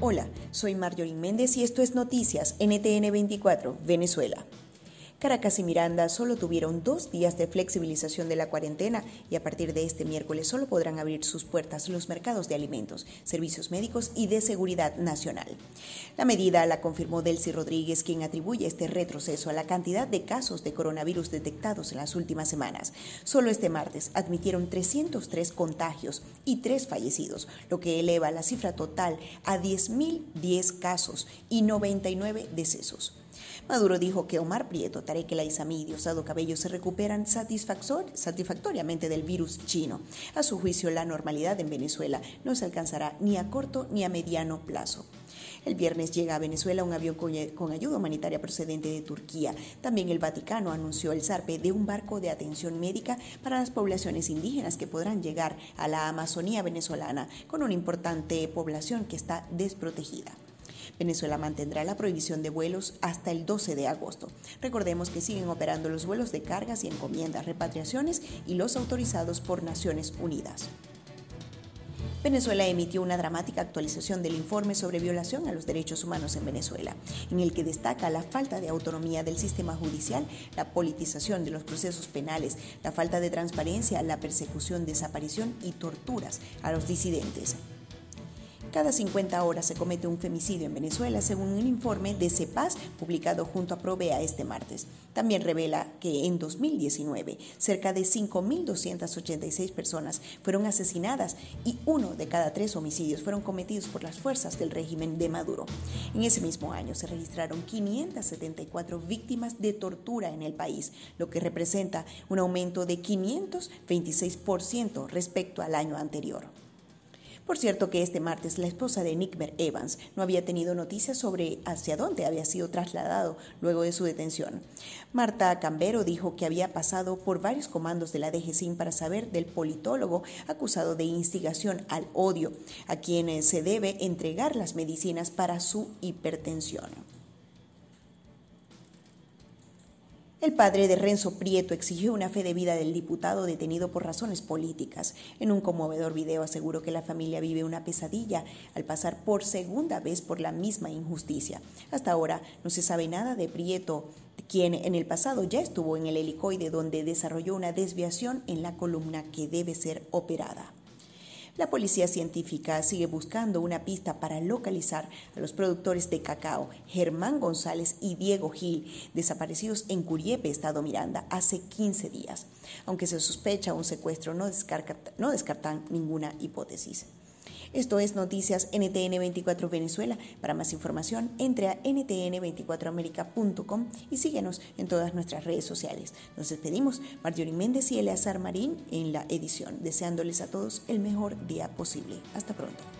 Hola, soy Marjorie Méndez y esto es Noticias NTN 24, Venezuela. Caracas y Miranda solo tuvieron dos días de flexibilización de la cuarentena y a partir de este miércoles solo podrán abrir sus puertas los mercados de alimentos, servicios médicos y de seguridad nacional. La medida la confirmó Delcy Rodríguez, quien atribuye este retroceso a la cantidad de casos de coronavirus detectados en las últimas semanas. Solo este martes admitieron 303 contagios y 3 fallecidos, lo que eleva la cifra total a 10.010 casos y 99 decesos. Maduro dijo que Omar Prieto, Tarek El Aizami y Diosdado Cabello se recuperan satisfactoriamente del virus chino. A su juicio, la normalidad en Venezuela no se alcanzará ni a corto ni a mediano plazo. El viernes llega a Venezuela un avión con ayuda humanitaria procedente de Turquía. También el Vaticano anunció el zarpe de un barco de atención médica para las poblaciones indígenas que podrán llegar a la Amazonía venezolana con una importante población que está desprotegida. Venezuela mantendrá la prohibición de vuelos hasta el 12 de agosto. Recordemos que siguen operando los vuelos de cargas y encomiendas, repatriaciones y los autorizados por Naciones Unidas. Venezuela emitió una dramática actualización del informe sobre violación a los derechos humanos en Venezuela, en el que destaca la falta de autonomía del sistema judicial, la politización de los procesos penales, la falta de transparencia, la persecución, desaparición y torturas a los disidentes. Cada 50 horas se comete un femicidio en Venezuela, según un informe de CEPAS publicado junto a Provea este martes. También revela que en 2019 cerca de 5.286 personas fueron asesinadas y uno de cada tres homicidios fueron cometidos por las fuerzas del régimen de Maduro. En ese mismo año se registraron 574 víctimas de tortura en el país, lo que representa un aumento de 526% respecto al año anterior. Por cierto que este martes la esposa de Nickmer Evans no había tenido noticias sobre hacia dónde había sido trasladado luego de su detención. Marta Cambero dijo que había pasado por varios comandos de la DGCIN para saber del politólogo acusado de instigación al odio, a quien se debe entregar las medicinas para su hipertensión. El padre de Renzo Prieto exigió una fe de vida del diputado detenido por razones políticas. En un conmovedor video aseguró que la familia vive una pesadilla al pasar por segunda vez por la misma injusticia. Hasta ahora no se sabe nada de Prieto, quien en el pasado ya estuvo en el helicoide donde desarrolló una desviación en la columna que debe ser operada. La policía científica sigue buscando una pista para localizar a los productores de cacao, Germán González y Diego Gil, desaparecidos en Curiepe, Estado Miranda, hace 15 días. Aunque se sospecha un secuestro, no, no descartan ninguna hipótesis. Esto es Noticias NTN 24 Venezuela. Para más información, entre a ntn24america.com y síguenos en todas nuestras redes sociales. Nos despedimos, Marjorie Méndez y Eleazar Marín en la edición, deseándoles a todos el mejor día posible. Hasta pronto.